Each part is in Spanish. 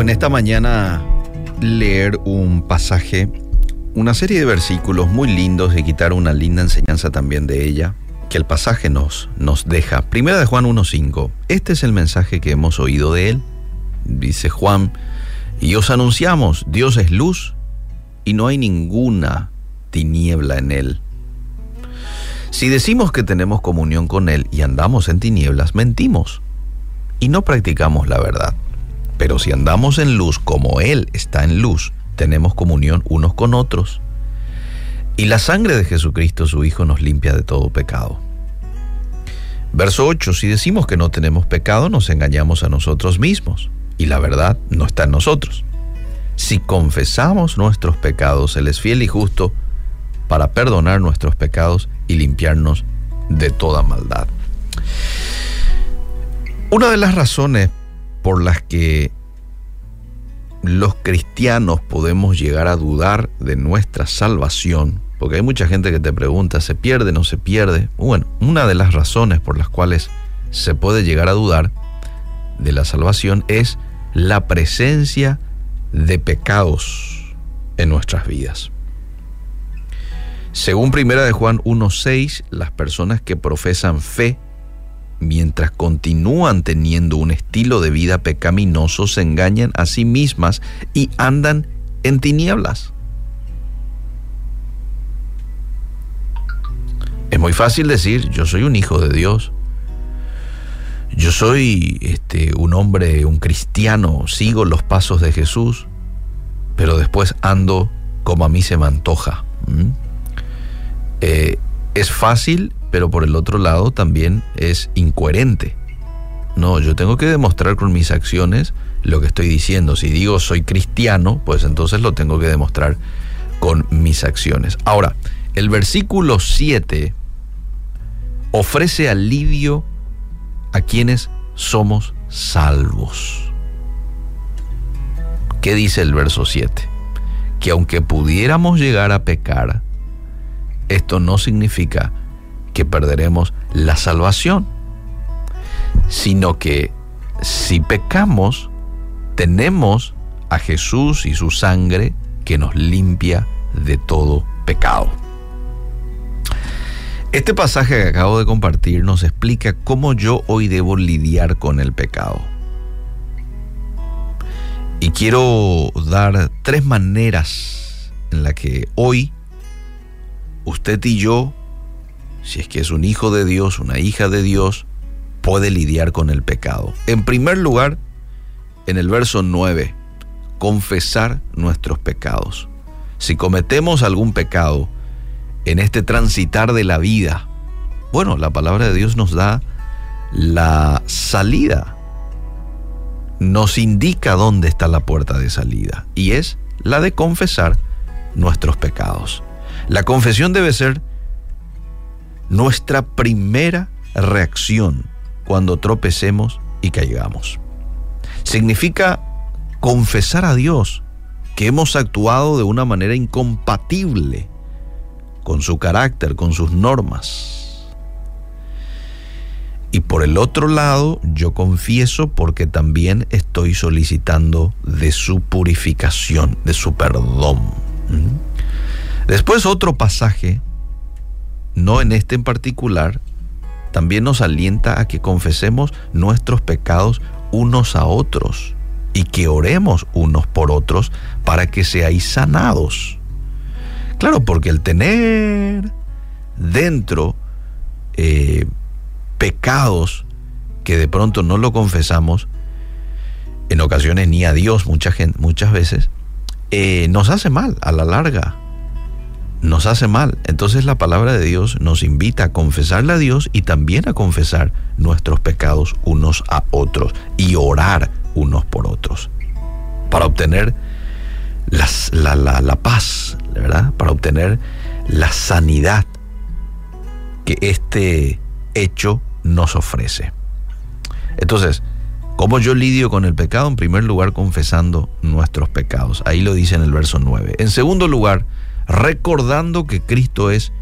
En esta mañana leer un pasaje, una serie de versículos muy lindos y quitar una linda enseñanza también de ella, que el pasaje nos, nos deja. Primera de Juan 1.5. Este es el mensaje que hemos oído de él. Dice Juan, y os anunciamos, Dios es luz y no hay ninguna tiniebla en él. Si decimos que tenemos comunión con Él y andamos en tinieblas, mentimos y no practicamos la verdad. Pero si andamos en luz como Él está en luz, tenemos comunión unos con otros. Y la sangre de Jesucristo, su Hijo, nos limpia de todo pecado. Verso 8, si decimos que no tenemos pecado, nos engañamos a nosotros mismos, y la verdad no está en nosotros. Si confesamos nuestros pecados, Él es fiel y justo para perdonar nuestros pecados y limpiarnos de toda maldad. Una de las razones por las que los cristianos podemos llegar a dudar de nuestra salvación, porque hay mucha gente que te pregunta, ¿se pierde, no se pierde? Bueno, una de las razones por las cuales se puede llegar a dudar de la salvación es la presencia de pecados en nuestras vidas. Según Primera de Juan 1.6, las personas que profesan fe mientras continúan teniendo un estilo de vida pecaminoso se engañan a sí mismas y andan en tinieblas. Es muy fácil decir, yo soy un hijo de Dios. Yo soy este, un hombre, un cristiano, sigo los pasos de Jesús, pero después ando como a mí se me antoja. Eh, es fácil, pero por el otro lado también es incoherente. No, yo tengo que demostrar con mis acciones lo que estoy diciendo. Si digo soy cristiano, pues entonces lo tengo que demostrar con mis acciones. Ahora, el versículo 7 ofrece alivio a quienes somos salvos. ¿Qué dice el verso 7? Que aunque pudiéramos llegar a pecar, esto no significa que perderemos la salvación, sino que si pecamos, tenemos a Jesús y su sangre que nos limpia de todo pecado. Este pasaje que acabo de compartir nos explica cómo yo hoy debo lidiar con el pecado. Y quiero dar tres maneras en las que hoy usted y yo, si es que es un hijo de Dios, una hija de Dios, puede lidiar con el pecado. En primer lugar, en el verso 9, confesar nuestros pecados. Si cometemos algún pecado en este transitar de la vida, bueno, la palabra de Dios nos da la salida, nos indica dónde está la puerta de salida y es la de confesar nuestros pecados. La confesión debe ser nuestra primera reacción cuando tropecemos y caigamos. Significa confesar a Dios que hemos actuado de una manera incompatible con su carácter, con sus normas. Y por el otro lado, yo confieso porque también estoy solicitando de su purificación, de su perdón. Después otro pasaje, no en este en particular, también nos alienta a que confesemos nuestros pecados unos a otros y que oremos unos por otros para que seáis sanados. Claro, porque el tener dentro eh, pecados que de pronto no lo confesamos, en ocasiones ni a Dios mucha gente, muchas veces, eh, nos hace mal a la larga nos hace mal. Entonces la palabra de Dios nos invita a confesarle a Dios y también a confesar nuestros pecados unos a otros y orar unos por otros para obtener la, la paz, ¿verdad? Para obtener la sanidad que este hecho nos ofrece. Entonces, ¿cómo yo lidio con el pecado? En primer lugar, confesando nuestros pecados. Ahí lo dice en el verso 9. En segundo lugar, recordando que Cristo es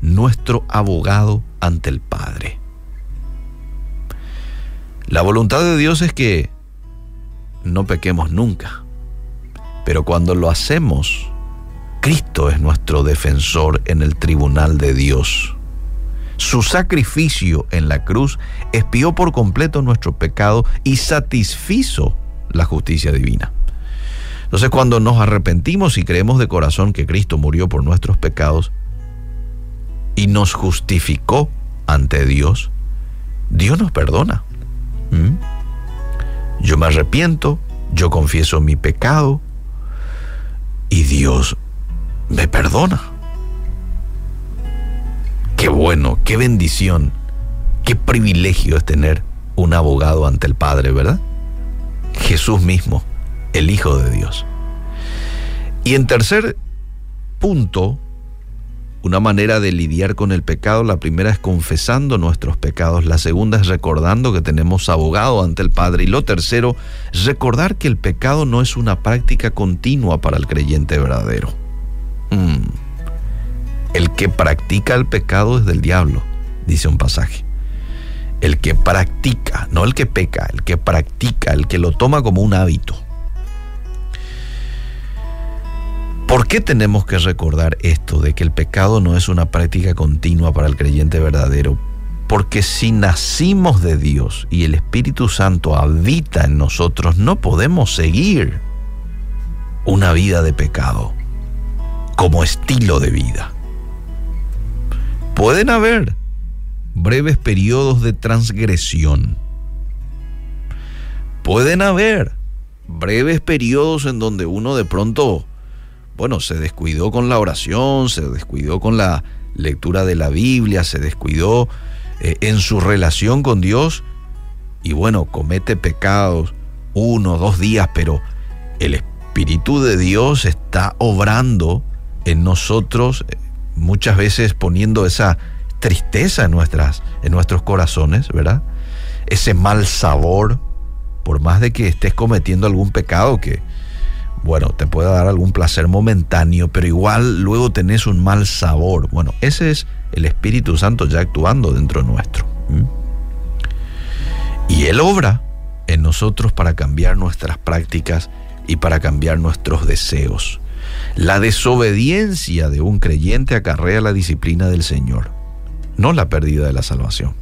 nuestro abogado ante el Padre. La voluntad de Dios es que no pequemos nunca. Pero cuando lo hacemos, Cristo es nuestro defensor en el tribunal de Dios. Su sacrificio en la cruz expió por completo nuestro pecado y satisfizo la justicia divina. Entonces cuando nos arrepentimos y creemos de corazón que Cristo murió por nuestros pecados y nos justificó ante Dios, Dios nos perdona. ¿Mm? Yo me arrepiento, yo confieso mi pecado y Dios me perdona. Qué bueno, qué bendición, qué privilegio es tener un abogado ante el Padre, ¿verdad? Jesús mismo, el Hijo de Dios. Y en tercer punto, una manera de lidiar con el pecado, la primera es confesando nuestros pecados, la segunda es recordando que tenemos abogado ante el Padre y lo tercero, recordar que el pecado no es una práctica continua para el creyente verdadero. Mm. El que practica el pecado es del diablo, dice un pasaje. El que practica, no el que peca, el que practica, el que lo toma como un hábito. ¿Por qué tenemos que recordar esto de que el pecado no es una práctica continua para el creyente verdadero? Porque si nacimos de Dios y el Espíritu Santo habita en nosotros, no podemos seguir una vida de pecado como estilo de vida. Pueden haber breves periodos de transgresión. Pueden haber breves periodos en donde uno de pronto bueno, se descuidó con la oración, se descuidó con la lectura de la Biblia, se descuidó eh, en su relación con Dios y bueno, comete pecados uno, dos días, pero el Espíritu de Dios está obrando en nosotros, eh, muchas veces poniendo esa tristeza en, nuestras, en nuestros corazones, ¿verdad? Ese mal sabor, por más de que estés cometiendo algún pecado que, bueno, te puede dar algún placer momentáneo, pero igual luego tenés un mal sabor. Bueno, ese es el Espíritu Santo ya actuando dentro nuestro. Y Él obra en nosotros para cambiar nuestras prácticas y para cambiar nuestros deseos. La desobediencia de un creyente acarrea la disciplina del Señor, no la pérdida de la salvación.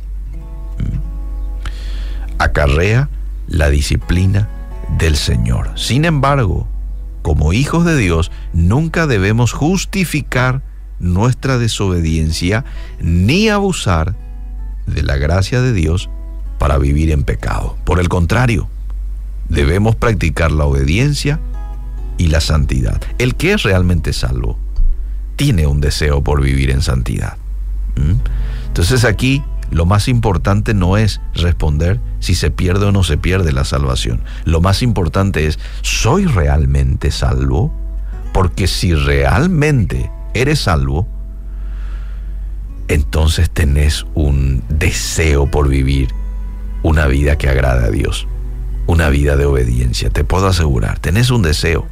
Acarrea la disciplina del Señor. Sin embargo, como hijos de Dios, nunca debemos justificar nuestra desobediencia ni abusar de la gracia de Dios para vivir en pecado. Por el contrario, debemos practicar la obediencia y la santidad. El que es realmente salvo tiene un deseo por vivir en santidad. ¿Mm? Entonces aquí lo más importante no es responder si se pierde o no se pierde la salvación. Lo más importante es, ¿soy realmente salvo? Porque si realmente eres salvo, entonces tenés un deseo por vivir una vida que agrada a Dios, una vida de obediencia, te puedo asegurar, tenés un deseo.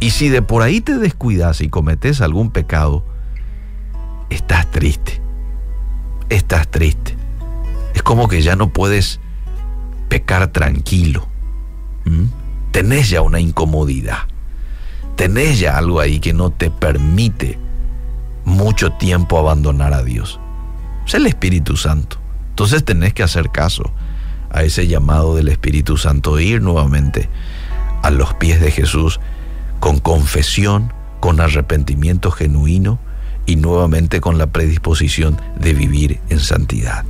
Y si de por ahí te descuidas y cometes algún pecado, estás triste estás triste. Es como que ya no puedes pecar tranquilo. ¿Mm? Tenés ya una incomodidad. Tenés ya algo ahí que no te permite mucho tiempo abandonar a Dios. Es el Espíritu Santo. Entonces tenés que hacer caso a ese llamado del Espíritu Santo, ir nuevamente a los pies de Jesús con confesión, con arrepentimiento genuino y nuevamente con la predisposición de vivir en santidad.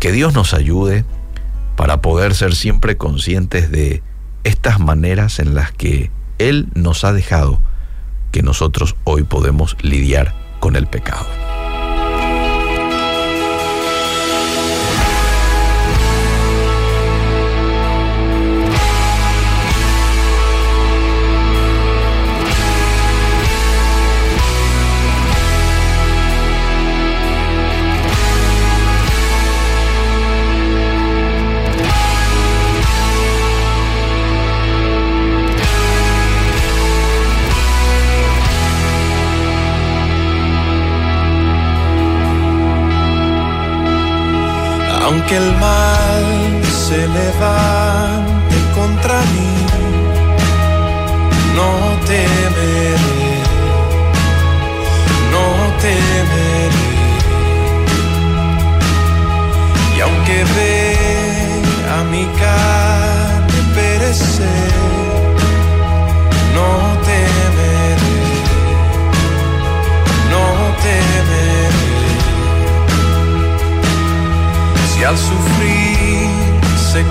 Que Dios nos ayude para poder ser siempre conscientes de estas maneras en las que Él nos ha dejado que nosotros hoy podemos lidiar con el pecado. que el mal se levante contra mí, no temeré, no temeré. Y aunque ve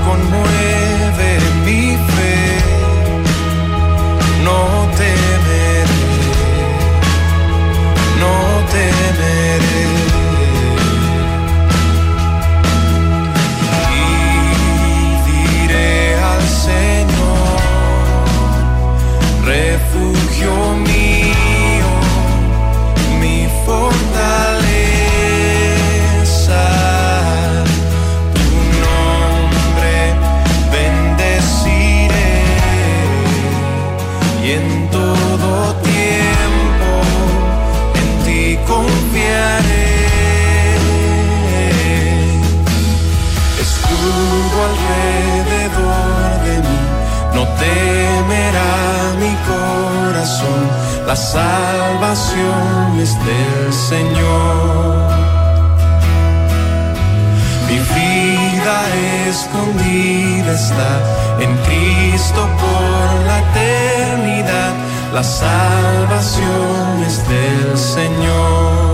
one more salvación es del Señor. Mi vida escondida está en Cristo por la eternidad. La salvación es del Señor.